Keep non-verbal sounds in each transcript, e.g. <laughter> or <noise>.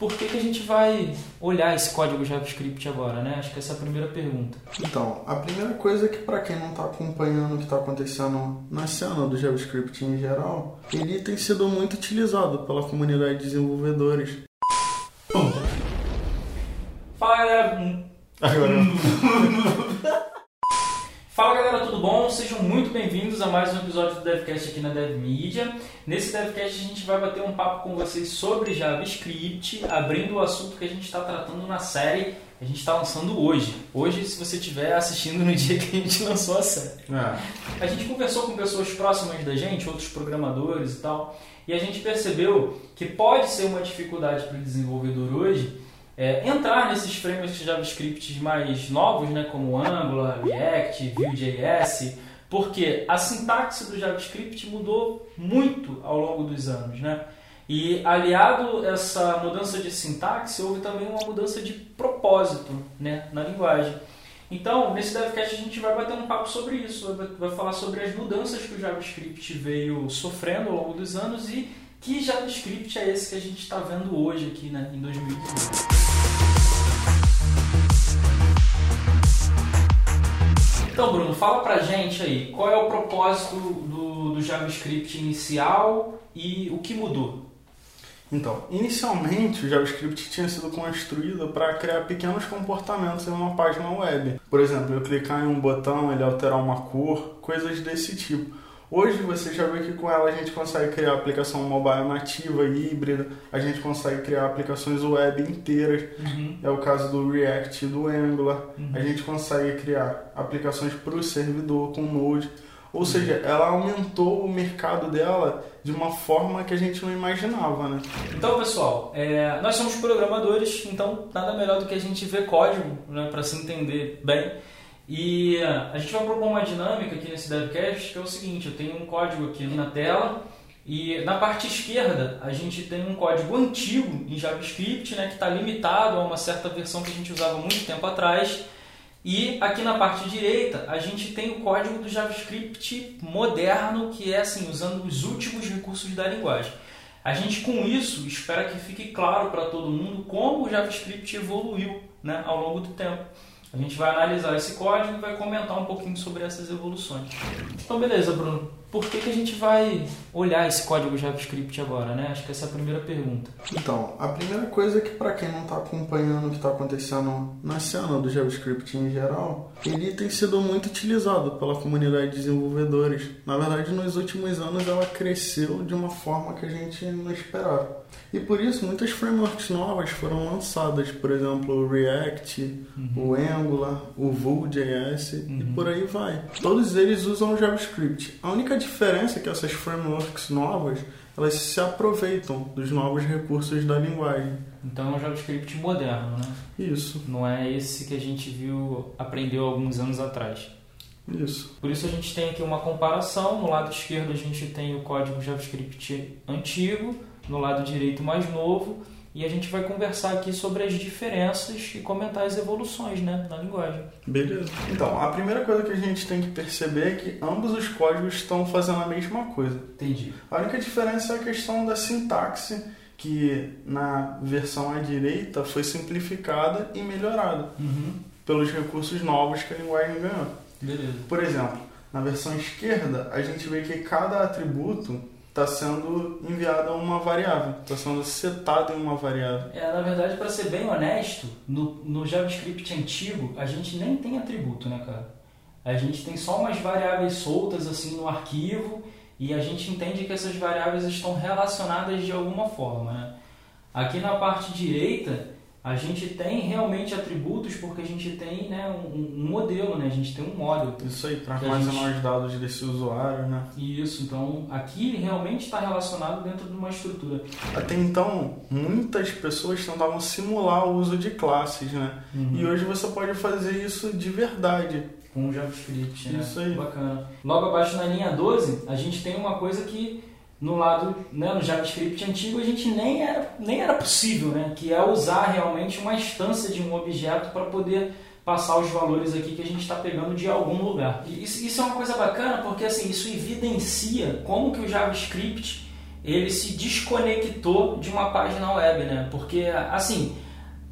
por que, que a gente vai olhar esse código JavaScript agora, né? Acho que essa é a primeira pergunta. Então, a primeira coisa é que para quem não está acompanhando o que está acontecendo na cena do JavaScript em geral, ele tem sido muito utilizado pela comunidade de desenvolvedores. Fala galera. Agora. <laughs> Galera, tudo bom? Sejam muito bem-vindos a mais um episódio do DevCast aqui na DevMedia. Nesse DevCast a gente vai bater um papo com vocês sobre JavaScript, abrindo o assunto que a gente está tratando na série que a gente está lançando hoje. Hoje, se você estiver assistindo no <laughs> dia que a gente lançou a série. É. A gente conversou com pessoas próximas da gente, outros programadores e tal, e a gente percebeu que pode ser uma dificuldade para o desenvolvedor hoje é, entrar nesses frameworks de JavaScript mais novos, né, como Angular, React, Vue.js, porque a sintaxe do JavaScript mudou muito ao longo dos anos, né? E aliado essa mudança de sintaxe, houve também uma mudança de propósito né, na linguagem. Então, nesse DevCast a gente vai bater um papo sobre isso, vai falar sobre as mudanças que o JavaScript veio sofrendo ao longo dos anos e que JavaScript é esse que a gente está vendo hoje aqui né, em 2018. Então, Bruno, fala pra gente aí, qual é o propósito do, do JavaScript inicial e o que mudou? Então, inicialmente o JavaScript tinha sido construído para criar pequenos comportamentos em uma página web. Por exemplo, eu clicar em um botão, ele alterar uma cor, coisas desse tipo. Hoje você já vê que com ela a gente consegue criar aplicação mobile nativa, híbrida, a gente consegue criar aplicações web inteiras. Uhum. É o caso do React e do Angular. Uhum. A gente consegue criar aplicações para o servidor com Node. Ou seja, ela aumentou o mercado dela de uma forma que a gente não imaginava, né? Então, pessoal, é, nós somos programadores, então nada melhor do que a gente ver código né, para se entender bem. E é, a gente vai propor uma dinâmica aqui nesse DevCast que é o seguinte: eu tenho um código aqui na tela e na parte esquerda a gente tem um código antigo em JavaScript né, que está limitado a uma certa versão que a gente usava muito tempo atrás. E aqui na parte direita a gente tem o código do JavaScript moderno, que é assim, usando os últimos recursos da linguagem. A gente com isso espera que fique claro para todo mundo como o JavaScript evoluiu né, ao longo do tempo. A gente vai analisar esse código e vai comentar um pouquinho sobre essas evoluções. Então, beleza, Bruno. Por que, que a gente vai olhar esse código JavaScript agora, né? Acho que essa é a primeira pergunta. Então, a primeira coisa é que para quem não está acompanhando o que está acontecendo na cena do JavaScript em geral, ele tem sido muito utilizado pela comunidade de desenvolvedores. Na verdade, nos últimos anos ela cresceu de uma forma que a gente não esperava. E por isso muitas frameworks novas foram lançadas, por exemplo, o React, o Angular, o Vue.js e por aí vai. Todos eles usam JavaScript. A única diferença é que essas frameworks novas elas se aproveitam dos novos recursos da linguagem. Então é um JavaScript moderno, né? Isso, Não é esse que a gente viu, aprendeu alguns anos atrás. isso. Por isso a gente tem aqui uma comparação. No lado esquerdo a gente tem o código JavaScript antigo, no lado direito mais novo, e a gente vai conversar aqui sobre as diferenças e comentar as evoluções né, na linguagem. Beleza. Então, a primeira coisa que a gente tem que perceber é que ambos os códigos estão fazendo a mesma coisa. Entendi. A única diferença é a questão da sintaxe, que na versão à direita foi simplificada e melhorada Uhum. pelos recursos novos que a linguagem ganhou. Beleza. Por exemplo, na versão esquerda, a gente vê que cada atributo está sendo enviado a uma variável, está sendo setado em uma variável. É, na verdade, para ser bem honesto, no, no JavaScript antigo, a gente nem tem atributo, né, cara? A gente tem só umas variáveis soltas assim no arquivo e a gente entende que essas variáveis estão relacionadas de alguma forma, né? Aqui na parte direita, a gente tem realmente atributos porque a gente tem né, um, um modelo, né? A gente tem um módulo. Isso aí, a armazenar gente- os dados desse usuário, né? Isso, então aqui realmente está relacionado dentro de uma estrutura. Até então, muitas pessoas tentavam simular o uso de classes, né? Uhum. E hoje você pode fazer isso de verdade. com o JavaScript, né? Isso aí. Bacana. Logo abaixo na linha 12, a gente tem uma coisa que no lado, né, no JavaScript antigo, a gente nem era, nem era possível, né? Que é usar realmente uma instância de um objeto para poder passar os valores aqui que a gente está pegando de algum lugar. E isso, isso é uma coisa bacana porque assim, isso evidencia como que o JavaScript ele se desconectou de uma página web, né? Porque, assim,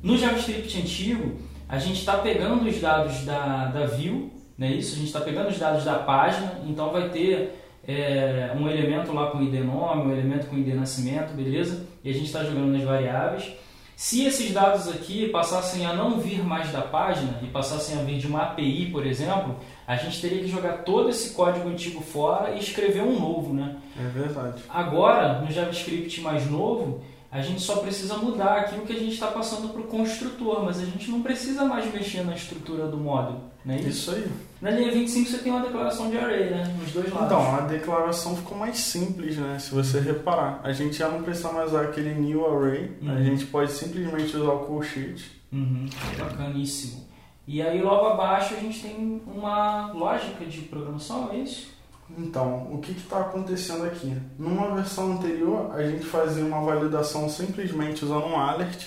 no JavaScript antigo, a gente está pegando os dados da, da view, né? Isso, a gente está pegando os dados da página, então vai ter é, um elemento lá com ID nome, um elemento com ID nascimento, beleza? E a gente está jogando nas variáveis. Se esses dados aqui passassem a não vir mais da página e passassem a vir de uma API, por exemplo, a gente teria que jogar todo esse código antigo fora e escrever um novo, né? É verdade. Agora, no JavaScript mais novo, a gente só precisa mudar aquilo que a gente está passando para o construtor, mas a gente não precisa mais mexer na estrutura do módulo, não é isso? Isso aí. Na linha 25 você tem uma declaração de array, né? Nos dois lados. Então, a declaração ficou mais simples, né? Se você reparar. A gente já não precisa mais usar aquele new array, Uhum. a gente pode simplesmente usar o call sheet. Uhum, bacaníssimo. E aí logo abaixo a gente tem uma lógica de programação, é isso? Então, o que está acontecendo aqui? Numa versão anterior, a gente fazia uma validação simplesmente usando um alert,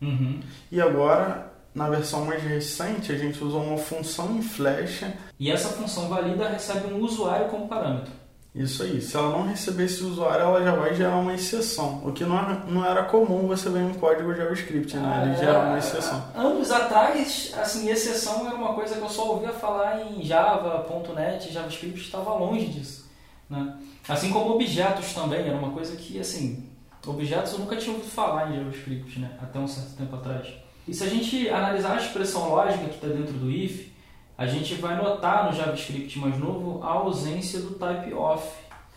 Uhum. e agora, na versão mais recente, a gente usou uma função em flecha. E essa função valida recebe um usuário como parâmetro. Isso aí, se ela não receber esse usuário, ela já vai gerar uma exceção, o que não era, não era comum você ver em código JavaScript, né? Ele gera uma exceção. Anos atrás, assim, exceção era uma coisa que eu só ouvia falar em Java, .NET, JavaScript estava longe disso. Né? Assim como objetos também, era uma coisa que, assim, objetos eu nunca tinha ouvido falar em JavaScript, né? até um certo tempo atrás. E se a gente analisar a expressão lógica que está dentro do if, a gente vai notar no JavaScript mais novo a ausência do type off.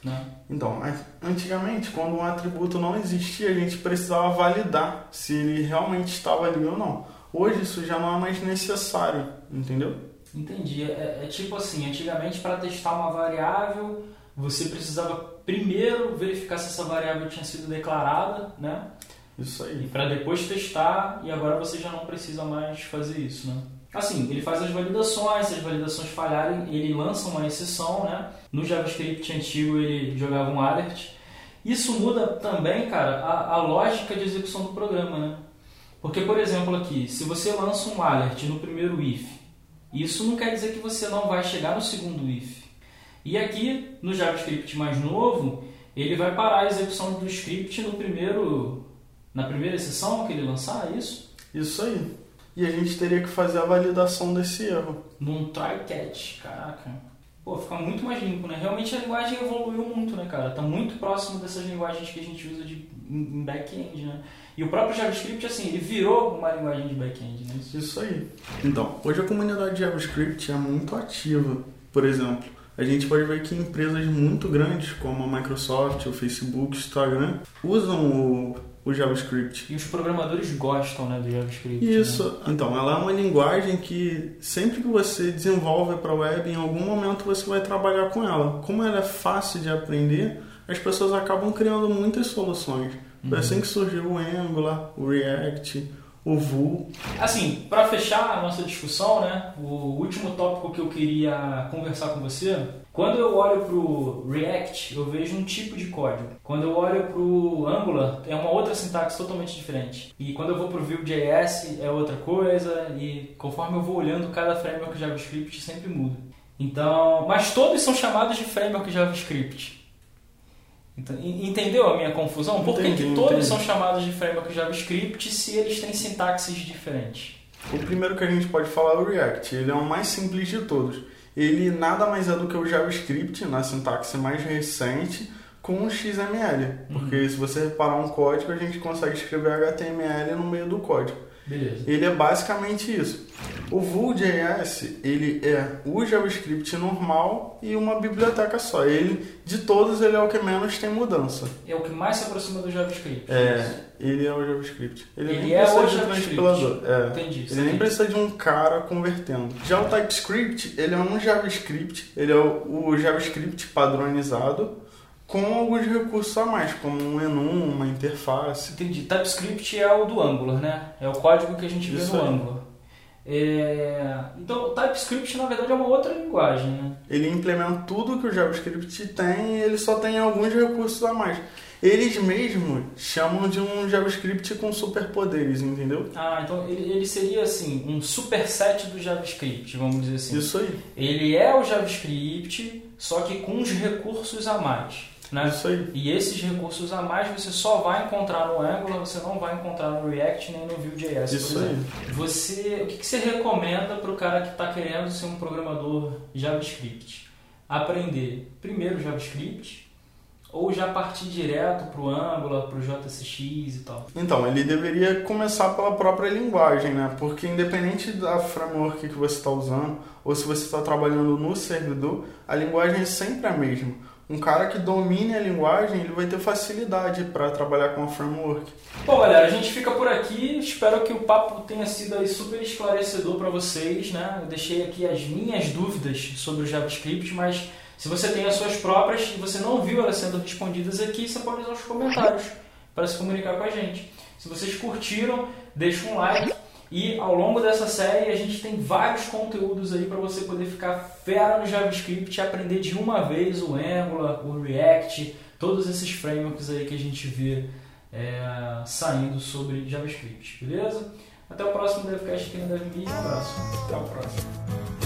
Né? Então, antigamente, quando um atributo não existia, a gente precisava validar se ele realmente estava ali ou não. Hoje isso já não é mais necessário, entendeu? Entendi. É, é tipo assim, antigamente para testar uma variável, você precisava primeiro verificar se essa variável tinha sido declarada, né? Isso E aí. para depois testar, e agora você já não precisa mais fazer isso, né? Assim, ele faz as validações, se as validações falharem, ele lança uma exceção, né? No JavaScript antigo ele jogava um alert. Isso muda também, cara, a, a lógica de execução do programa, né? Porque, por exemplo, aqui, se você lança um alert no primeiro if, isso não quer dizer que você não vai chegar no segundo if. E aqui, no JavaScript mais novo, ele vai parar a execução do script no primeiro, na primeira exceção que ele lançar, é isso? Isso aí. E a gente teria que fazer a validação desse erro. Num try catch, caraca. Pô, fica muito mais limpo, né? Realmente a linguagem evoluiu muito, né, cara? Tá muito próximo dessas linguagens que a gente usa de, em back-end, né? E o próprio JavaScript, assim, ele virou uma linguagem de back-end, né? Isso aí. Então, hoje a comunidade de JavaScript é muito ativa. Por exemplo, a gente pode ver que empresas muito grandes, como a Microsoft, o Facebook, o Instagram, usam o, o JavaScript. E os programadores gostam, né, do JavaScript. né? Isso. Então, ela é uma linguagem que sempre que você desenvolve para web, em algum momento você vai trabalhar com ela. Como ela é fácil de aprender, as pessoas acabam criando muitas soluções. Foi assim que surgiu o Angular, o React, o Vue. Assim, para fechar a nossa discussão, né, o último tópico que eu queria conversar com você, quando eu olho para o React, eu vejo um tipo de código. Quando eu olho para o Angular, é uma outra sintaxe totalmente diferente. E quando eu vou para o Vue.js, é outra coisa. E conforme eu vou olhando, cada framework JavaScript sempre muda. Então, mas todos são chamados de framework JavaScript. Então, en- entendeu a minha confusão? Por que todos entendi. são chamados de framework JavaScript se eles têm sintaxes diferentes? O primeiro que a gente pode falar é o React. Ele é o mais simples de todos. Ele nada mais é do que o JavaScript, na sintaxe mais recente, com XML. Porque se você reparar um código, a gente consegue escrever HTML no meio do código. Beleza. Ele é basicamente isso. O Vue.js, ele é o JavaScript normal e uma biblioteca só. Ele, de todos, ele é o que menos tem mudança. É o que mais se aproxima do JavaScript. É, ele é o JavaScript. Ele nem é precisa o de JavaScript. transpilador. É. Entendi. Ele nem precisa de um cara convertendo. Já o TypeScript, ele é um JavaScript, ele é o, o JavaScript padronizado com alguns recursos a mais, como um enum, uma interface. Entendi. TypeScript é o do Angular, né? É o código que a gente vê Isso no aí. Angular. É... Então, o TypeScript, na verdade, é uma outra linguagem, né? Ele implementa tudo que o JavaScript tem e ele só tem alguns recursos a mais. Eles mesmos chamam de um JavaScript com superpoderes, entendeu? Ah, então ele, ele seria, assim, um superset do JavaScript, vamos dizer assim. Isso aí. Ele é o JavaScript, só que com uns recursos a mais. Né? Isso aí. E esses recursos a mais você só vai encontrar no Angular, você não vai encontrar no React nem no Vue.js. Isso aí. Você, o que, que você recomenda para o cara que está querendo ser um programador JavaScript? Aprender primeiro JavaScript ou já partir direto para o Angular, para o JSX e tal? Então, ele deveria começar pela própria linguagem, né? Porque independente da framework que você está usando, ou se você está trabalhando no servidor, a linguagem é sempre a mesma. Um cara que domine a linguagem, ele vai ter facilidade para trabalhar com a framework. Bom, galera, a gente fica por aqui. Espero que o papo tenha sido super esclarecedor para vocês, né? Eu deixei aqui as minhas dúvidas sobre o JavaScript, mas se você tem as suas próprias e você não viu elas sendo respondidas aqui, você pode usar os comentários para se comunicar com a gente. Se vocês curtiram, deixa um like. E ao longo dessa série a gente tem vários conteúdos aí para você poder ficar fera no JavaScript e aprender de uma vez o Angular, o React, todos esses frameworks aí que a gente vê é, saindo sobre JavaScript, beleza? Até o próximo DevCast aqui no DevMe. Um abraço. Até a próxima.